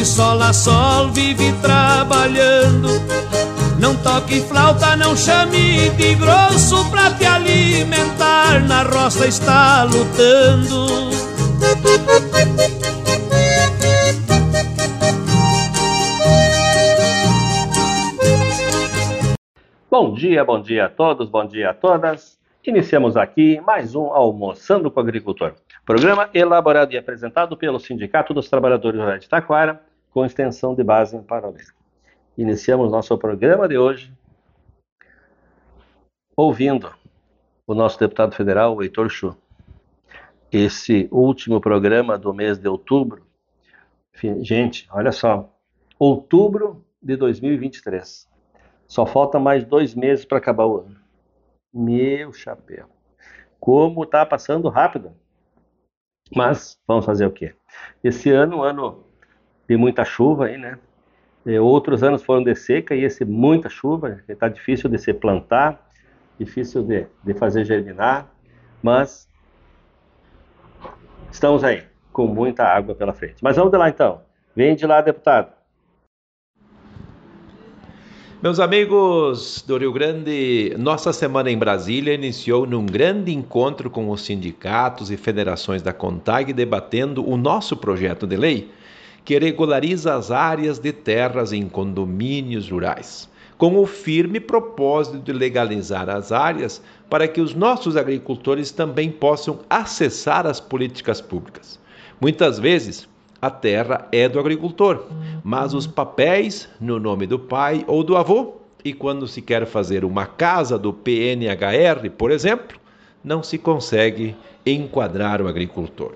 de sol a sol vive trabalhando. Não toque flauta, não chame de grosso pra te alimentar. Na roça está lutando. Bom dia, bom dia a todos, bom dia a todas. Iniciamos aqui mais um Almoçando com o Agricultor. Programa elaborado e apresentado pelo Sindicato dos Trabalhadores Rurais de Taquara, com extensão de base em paralelo. Iniciamos nosso programa de hoje ouvindo o nosso deputado federal, Heitor Chu. Esse último programa do mês de outubro, gente, olha só, outubro de 2023. Só falta mais dois meses para acabar o ano. Meu chapéu. Como está passando rápido. Mas vamos fazer o quê? Esse ano, um ano de muita chuva aí, né? E outros anos foram de seca e esse muita chuva, está difícil de se plantar, difícil de, de fazer germinar, mas estamos aí, com muita água pela frente. Mas vamos de lá então. Vem de lá, deputado. Meus amigos do Rio Grande, nossa semana em Brasília iniciou num grande encontro com os sindicatos e federações da CONTAG debatendo o nosso projeto de lei que regulariza as áreas de terras em condomínios rurais, com o firme propósito de legalizar as áreas para que os nossos agricultores também possam acessar as políticas públicas. Muitas vezes, a terra é do agricultor, mas os papéis no nome do pai ou do avô, e quando se quer fazer uma casa do PNHR, por exemplo, não se consegue enquadrar o agricultor.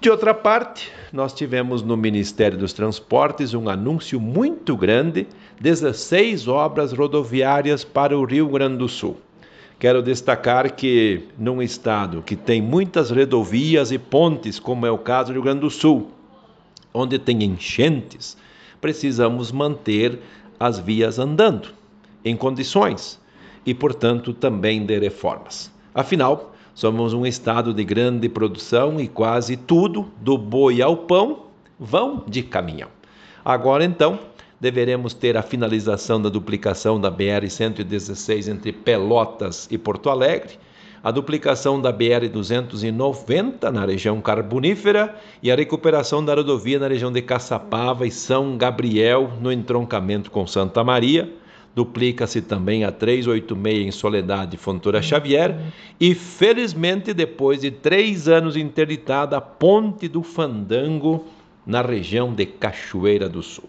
De outra parte, nós tivemos no Ministério dos Transportes um anúncio muito grande: 16 obras rodoviárias para o Rio Grande do Sul. Quero destacar que, num estado que tem muitas rodovias e pontes, como é o caso do Rio Grande do Sul, onde tem enchentes, precisamos manter as vias andando em condições e, portanto, também de reformas. Afinal, Somos um estado de grande produção e quase tudo, do boi ao pão, vão de caminhão. Agora então, deveremos ter a finalização da duplicação da BR-116 entre Pelotas e Porto Alegre, a duplicação da BR-290 na região carbonífera e a recuperação da rodovia na região de Caçapava e São Gabriel, no entroncamento com Santa Maria duplica-se também a 386 em Soledade Fontoura Xavier e, felizmente, depois de três anos interditada, a Ponte do Fandango na região de Cachoeira do Sul.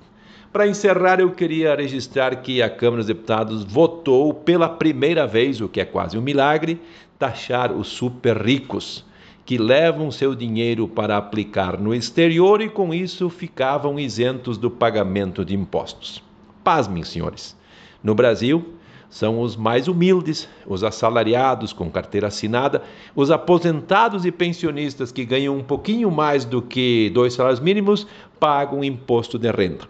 Para encerrar, eu queria registrar que a Câmara dos Deputados votou pela primeira vez, o que é quase um milagre, taxar os super ricos que levam seu dinheiro para aplicar no exterior e com isso ficavam isentos do pagamento de impostos. Pasmem, senhores. No Brasil, são os mais humildes, os assalariados com carteira assinada, os aposentados e pensionistas que ganham um pouquinho mais do que dois salários mínimos pagam imposto de renda.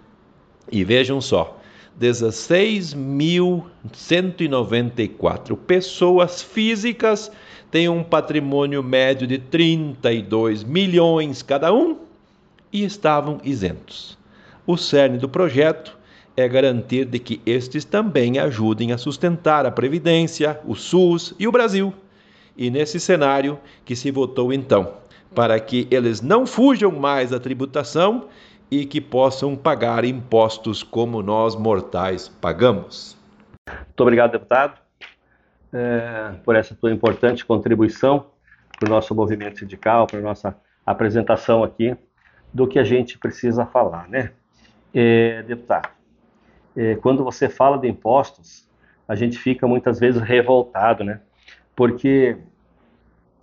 E vejam só, 16.194 pessoas físicas têm um patrimônio médio de 32 milhões cada um e estavam isentos. O cerne do projeto é garantir de que estes também ajudem a sustentar a Previdência, o SUS e o Brasil. E nesse cenário que se votou então, para que eles não fujam mais da tributação e que possam pagar impostos como nós mortais pagamos. Muito obrigado, deputado, é, por essa tua importante contribuição para o nosso movimento sindical, para a nossa apresentação aqui do que a gente precisa falar, né? É, deputado, é, quando você fala de impostos, a gente fica muitas vezes revoltado, né? Porque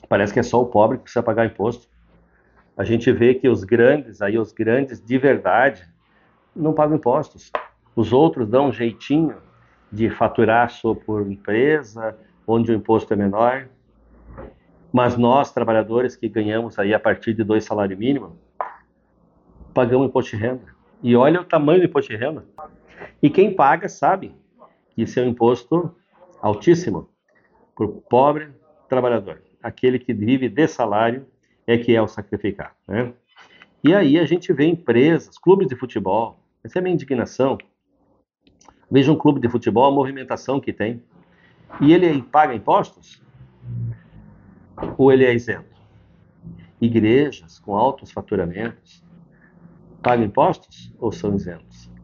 parece que é só o pobre que precisa pagar imposto. A gente vê que os grandes, aí os grandes de verdade, não pagam impostos. Os outros dão um jeitinho de faturar só por empresa, onde o imposto é menor. Mas nós, trabalhadores que ganhamos aí a partir de dois salários mínimos, pagamos imposto de renda. E olha o tamanho do imposto de renda. E quem paga sabe que isso é um imposto altíssimo para o pobre trabalhador. Aquele que vive de salário é que é o sacrificado. Né? E aí a gente vê empresas, clubes de futebol, essa é a minha indignação. Veja um clube de futebol, a movimentação que tem. E ele paga impostos? Ou ele é isento? Igrejas com altos faturamentos pagam impostos ou são isentos?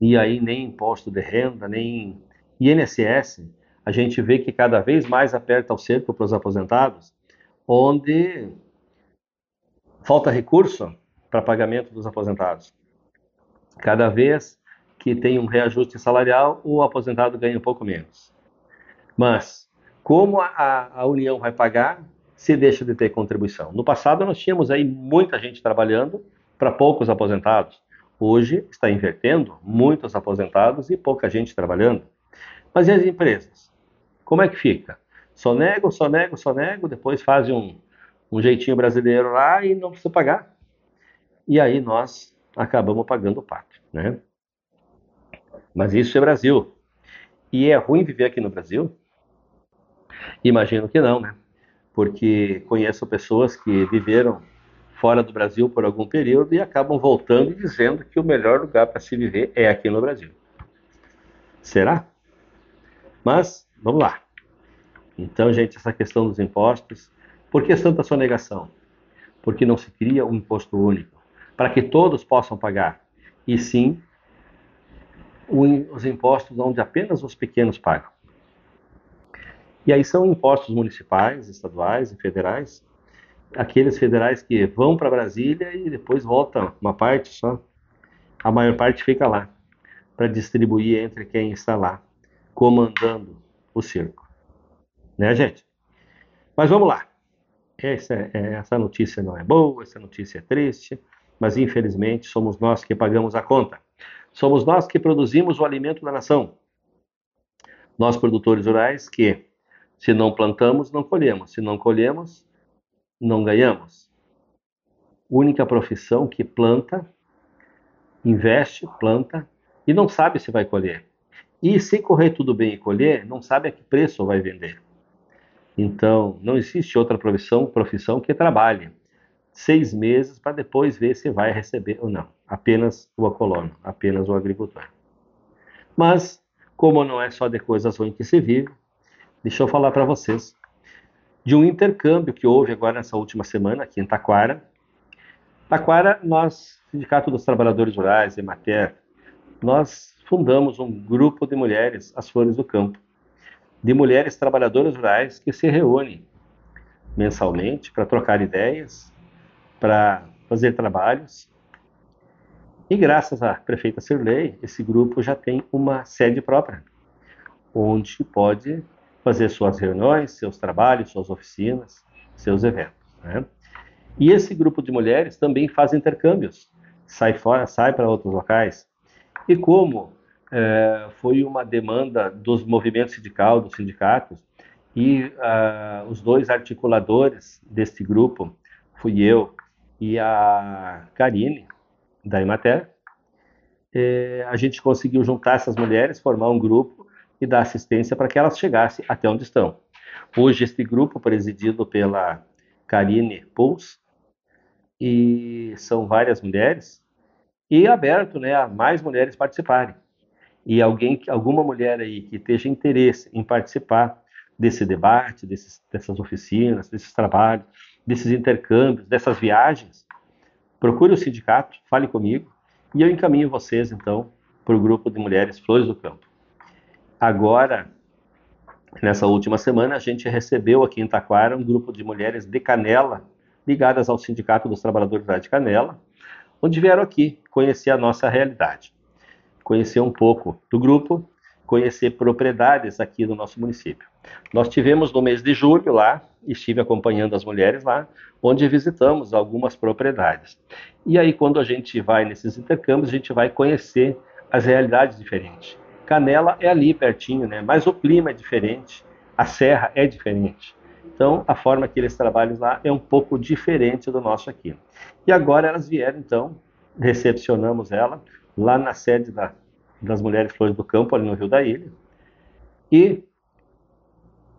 E aí nem imposto de renda, nem INSS, a gente vê que cada vez mais aperta o cerco para os aposentados, onde falta recurso para pagamento dos aposentados. Cada vez que tem um reajuste salarial, o aposentado ganha um pouco menos. Mas, como a, a União vai pagar, se deixa de ter contribuição. No passado, nós tínhamos aí muita gente trabalhando para poucos aposentados. Hoje está invertendo, muitos aposentados e pouca gente trabalhando. Mas e as empresas? Como é que fica? Só nego, só nego, só nego, depois fazem um, um jeitinho brasileiro lá e não precisa pagar. E aí nós acabamos pagando o pato, né? Mas isso é Brasil. E é ruim viver aqui no Brasil? Imagino que não, né? Porque conheço pessoas que viveram fora do Brasil por algum período e acabam voltando e dizendo que o melhor lugar para se viver é aqui no Brasil. Será? Mas, vamos lá. Então, gente, essa questão dos impostos, por que tanta sonegação? Porque não se cria um imposto único, para que todos possam pagar, e sim os impostos onde apenas os pequenos pagam. E aí são impostos municipais, estaduais e federais, aqueles federais que vão para Brasília e depois voltam uma parte só. A maior parte fica lá para distribuir entre quem está lá comandando o circo. Né, gente? Mas vamos lá. Essa, é, essa notícia não é boa, essa notícia é triste, mas infelizmente somos nós que pagamos a conta. Somos nós que produzimos o alimento da nação. Nós, produtores rurais, que se não plantamos, não colhemos. Se não colhemos, não ganhamos. Única profissão que planta, investe, planta e não sabe se vai colher. E se correr tudo bem e colher, não sabe a que preço vai vender. Então, não existe outra profissão, profissão que trabalhe seis meses para depois ver se vai receber ou não. Apenas o colono, apenas o agricultor. Mas, como não é só de coisas ruins que se vive, deixa eu falar para vocês de um intercâmbio que houve agora nessa última semana aqui em Taquara. Taquara, nós, Sindicato dos Trabalhadores Rurais, EMATER, nós fundamos um grupo de mulheres, as Flores do Campo, de mulheres trabalhadoras rurais que se reúnem mensalmente para trocar ideias, para fazer trabalhos. E graças à prefeita Sirley, esse grupo já tem uma sede própria, onde pode fazer suas reuniões, seus trabalhos, suas oficinas, seus eventos. Né? E esse grupo de mulheres também faz intercâmbios, sai fora, sai para outros locais. E como é, foi uma demanda dos movimentos sindical, dos sindicatos, e uh, os dois articuladores deste grupo, fui eu e a Karine, da Imater, é, a gente conseguiu juntar essas mulheres, formar um grupo e dar assistência para que elas chegassem até onde estão. Hoje, este grupo, presidido pela Karine Puls, e são várias mulheres, e aberto né, a mais mulheres participarem. E alguém, alguma mulher aí que esteja interesse em participar desse debate, desses, dessas oficinas, desses trabalhos, desses intercâmbios, dessas viagens, procure o sindicato, fale comigo e eu encaminho vocês então para o grupo de mulheres Flores do Campo. Agora, nessa última semana, a gente recebeu aqui em Taquara um grupo de mulheres de Canela, ligadas ao Sindicato dos Trabalhadores de Canela, onde vieram aqui conhecer a nossa realidade, conhecer um pouco do grupo, conhecer propriedades aqui do nosso município. Nós tivemos no mês de julho lá, estive acompanhando as mulheres lá, onde visitamos algumas propriedades. E aí, quando a gente vai nesses intercâmbios, a gente vai conhecer as realidades diferentes. Canela é ali pertinho, né? Mas o clima é diferente, a serra é diferente. Então, a forma que eles trabalham lá é um pouco diferente do nosso aqui. E agora elas vieram, então, recepcionamos ela lá na sede da, das Mulheres Flores do Campo, ali no Rio da Ilha, e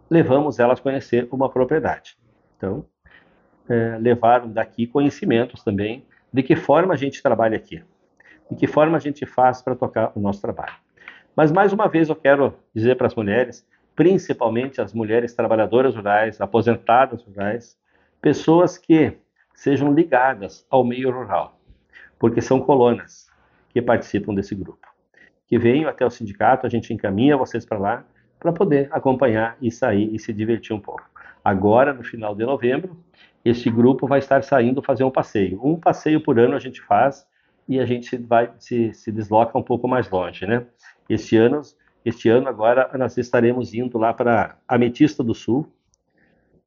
levamos elas a conhecer uma propriedade. Então, é, levaram daqui conhecimentos também de que forma a gente trabalha aqui, de que forma a gente faz para tocar o nosso trabalho. Mas mais uma vez eu quero dizer para as mulheres, principalmente as mulheres trabalhadoras rurais, aposentadas rurais, pessoas que sejam ligadas ao meio rural, porque são colonas que participam desse grupo. Que venham até o sindicato, a gente encaminha vocês para lá para poder acompanhar e sair e se divertir um pouco. Agora, no final de novembro, este grupo vai estar saindo fazer um passeio. Um passeio por ano a gente faz e a gente vai se, se desloca um pouco mais longe, né? Este ano, este ano agora nós estaremos indo lá para Ametista do Sul,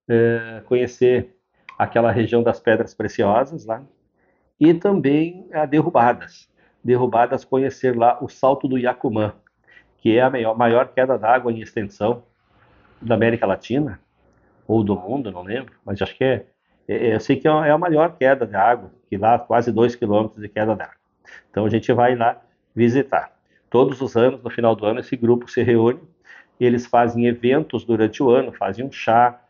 é, conhecer aquela região das Pedras Preciosas lá e também a Derrubadas. Derrubadas conhecer lá o Salto do Iacumã, que é a maior, maior queda d'água em extensão da América Latina, ou do mundo, não lembro, mas acho que é, é, é eu sei que é, é a maior queda de água, que lá quase 2 quilômetros de queda d'água. Então a gente vai lá visitar. Todos os anos, no final do ano, esse grupo se reúne, eles fazem eventos durante o ano, fazem um chá,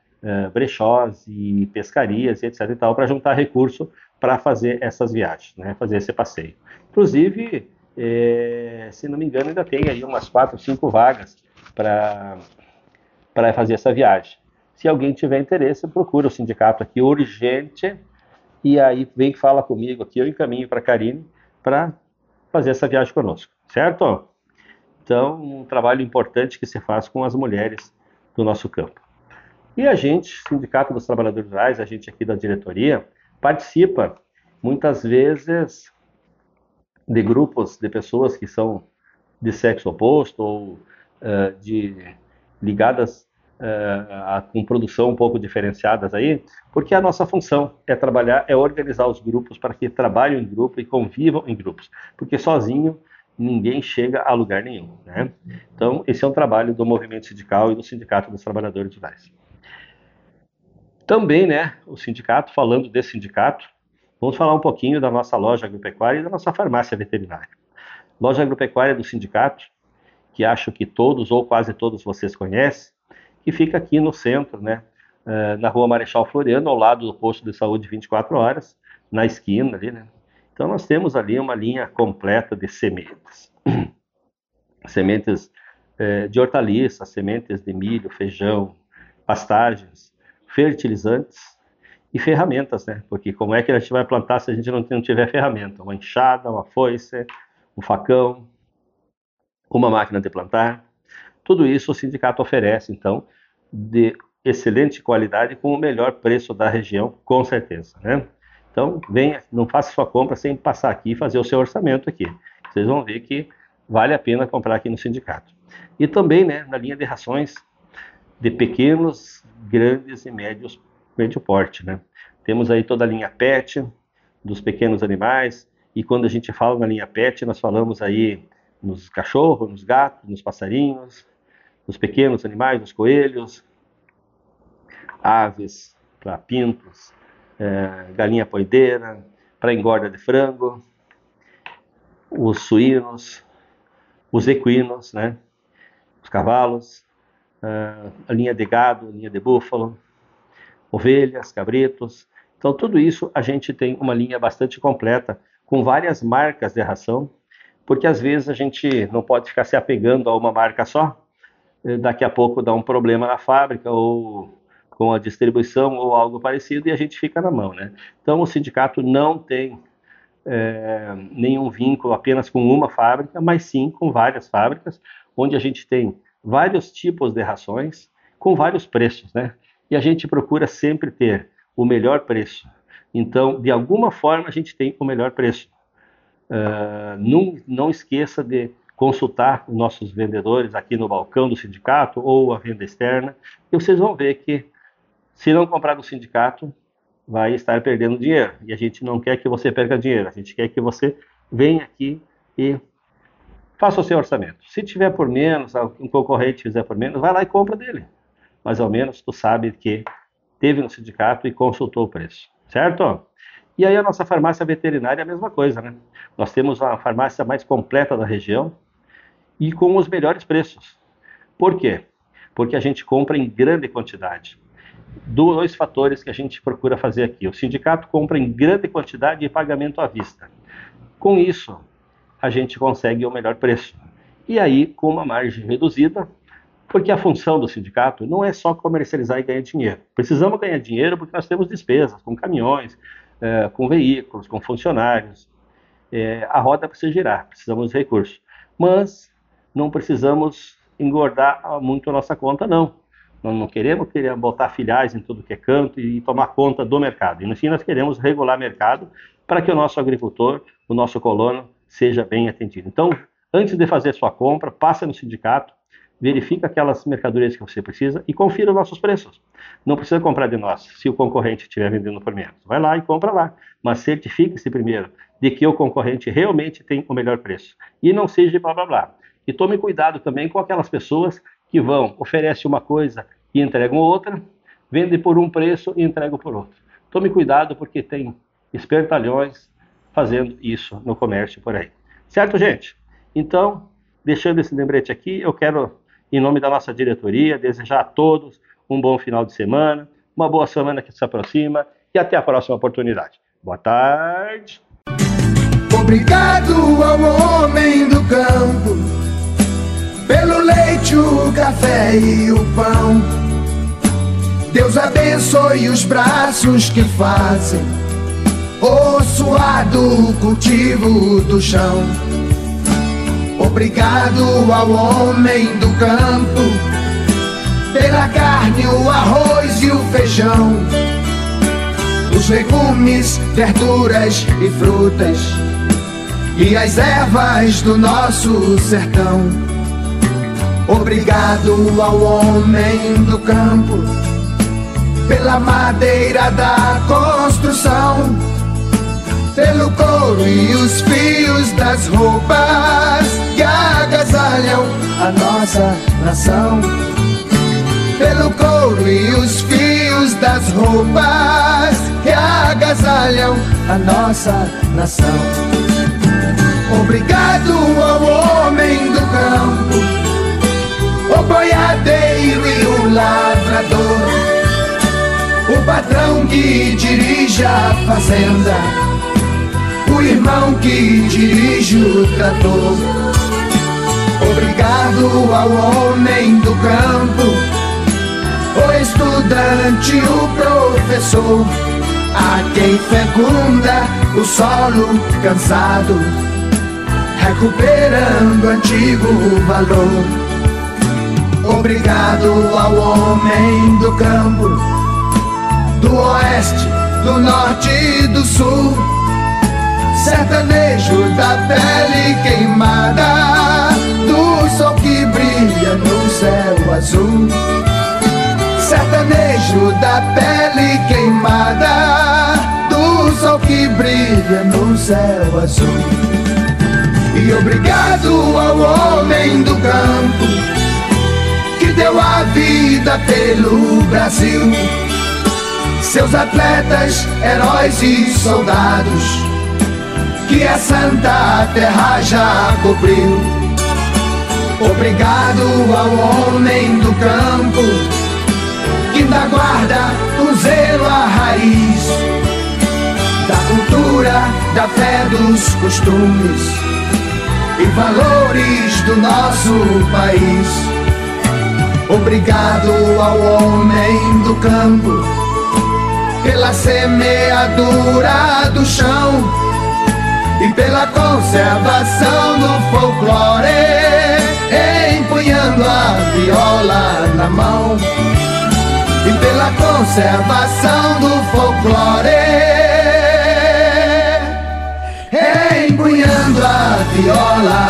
brechós e pescarias e etc e tal, para juntar recurso para fazer essas viagens, né, fazer esse passeio. Inclusive, é, se não me engano, ainda tem aí umas quatro, cinco vagas para fazer essa viagem. Se alguém tiver interesse, procura o sindicato aqui urgente e aí vem que fala comigo aqui, eu encaminho para a Karine para fazer essa viagem conosco, certo? Então, um trabalho importante que se faz com as mulheres do nosso campo. E a gente, Sindicato dos Trabalhadores Rurais, a gente aqui da diretoria, participa muitas vezes de grupos de pessoas que são de sexo oposto ou uh, de ligadas uh, com produção um pouco diferenciadas aí, porque a nossa função é trabalhar, é organizar os grupos para que trabalhem em grupo e convivam em grupos, porque sozinho ninguém chega a lugar nenhum, né? Então esse é um trabalho do movimento sindical e do sindicato dos trabalhadores rurais. Também, né, o sindicato, falando desse sindicato, Vamos falar um pouquinho da nossa loja agropecuária e da nossa farmácia veterinária. Loja agropecuária do sindicato, que acho que todos ou quase todos vocês conhecem, que fica aqui no centro, né, eh, na rua Marechal Floriano, ao lado do posto de saúde 24 horas, na esquina ali, né. Então nós temos ali uma linha completa de sementes. sementes eh, de hortaliças, sementes de milho, feijão, pastagens, fertilizantes, e ferramentas, né? Porque como é que a gente vai plantar se a gente não, não tiver ferramenta? Uma enxada, uma foice, um facão, uma máquina de plantar. Tudo isso o sindicato oferece, então, de excelente qualidade com o melhor preço da região, com certeza, né? Então, venha, não faça sua compra sem passar aqui e fazer o seu orçamento aqui. Vocês vão ver que vale a pena comprar aqui no sindicato. E também, né, na linha de rações de pequenos, grandes e médios médio porte, né? Temos aí toda a linha PET, dos pequenos animais, e quando a gente fala na linha PET, nós falamos aí nos cachorros, nos gatos, nos passarinhos, nos pequenos animais, nos coelhos, aves, para pintos, é, galinha poideira, para engorda de frango, os suínos, os equinos, né, os cavalos, é, a linha de gado, a linha de búfalo, ovelhas, cabritos. Então, tudo isso a gente tem uma linha bastante completa, com várias marcas de ração, porque às vezes a gente não pode ficar se apegando a uma marca só, daqui a pouco dá um problema na fábrica ou com a distribuição ou algo parecido e a gente fica na mão, né? Então o sindicato não tem é, nenhum vínculo apenas com uma fábrica, mas sim com várias fábricas, onde a gente tem vários tipos de rações com vários preços, né? E a gente procura sempre ter o melhor preço. Então, de alguma forma, a gente tem o melhor preço. Uh, não, não esqueça de consultar nossos vendedores aqui no balcão do sindicato ou a venda externa, e vocês vão ver que se não comprar do sindicato, vai estar perdendo dinheiro. E a gente não quer que você perca dinheiro, a gente quer que você venha aqui e faça o seu orçamento. Se tiver por menos, um concorrente fizer por menos, vai lá e compra dele. Mas ao menos tu sabe que teve no sindicato e consultou o preço, certo? E aí a nossa farmácia veterinária é a mesma coisa, né? Nós temos a farmácia mais completa da região, e com os melhores preços. Por quê? Porque a gente compra em grande quantidade. Dois fatores que a gente procura fazer aqui. O sindicato compra em grande quantidade e pagamento à vista. Com isso, a gente consegue o melhor preço. E aí, com uma margem reduzida, porque a função do sindicato não é só comercializar e ganhar dinheiro. Precisamos ganhar dinheiro porque nós temos despesas com caminhões, é, com veículos, com funcionários. É, a roda precisa girar, precisamos de recursos. Mas não precisamos engordar muito a nossa conta, não. Nós não queremos, querer botar filiais em tudo que é canto e tomar conta do mercado. E no fim, nós queremos regular o mercado para que o nosso agricultor, o nosso colono, seja bem atendido. Então, antes de fazer sua compra, passe no sindicato, verifique aquelas mercadorias que você precisa e confira os nossos preços. Não precisa comprar de nós se o concorrente estiver vendendo por menos. Vai lá e compra lá, mas certifique-se primeiro de que o concorrente realmente tem o melhor preço. E não seja blá blá blá. E tome cuidado também com aquelas pessoas que vão, oferecem uma coisa e entregam outra, vendem por um preço e entregam por outro. Tome cuidado porque tem espertalhões fazendo isso no comércio por aí. Certo, gente? Então, deixando esse lembrete aqui, eu quero, em nome da nossa diretoria, desejar a todos um bom final de semana, uma boa semana que se aproxima e até a próxima oportunidade. Boa tarde. Obrigado ao homem do campo pelo leite, o café e o pão. Deus abençoe os braços que fazem o suado cultivo do chão. Obrigado ao homem do campo pela carne, o arroz e o feijão, os legumes, verduras e frutas e as ervas do nosso sertão. Obrigado ao homem do campo pela madeira da construção, pelo couro e os fios das roupas que agasalham a nossa nação. Pelo couro e os fios das roupas que agasalham a nossa nação. Obrigado ao homem do campo boiadeiro e o lavrador, o patrão que dirige a fazenda, o irmão que dirige o trator. Obrigado ao homem do campo, o estudante, o professor, a quem fecunda o solo cansado, recuperando antigo valor. Obrigado ao homem do campo, do oeste, do norte e do sul. Sertanejo da pele queimada, do sol que brilha no céu azul. Sertanejo da pele queimada brilha no céu azul. E obrigado ao homem do campo que deu a vida pelo Brasil. Seus atletas, heróis e soldados que a santa terra já cobriu. Obrigado ao homem do campo que ainda guarda com zelo a raiz da cultura, da fé, dos costumes e valores do nosso país. Obrigado ao homem do campo pela semeadura do chão e pela conservação do folclore, empunhando a viola na mão. E pela conservação do folclore, empunhando a viola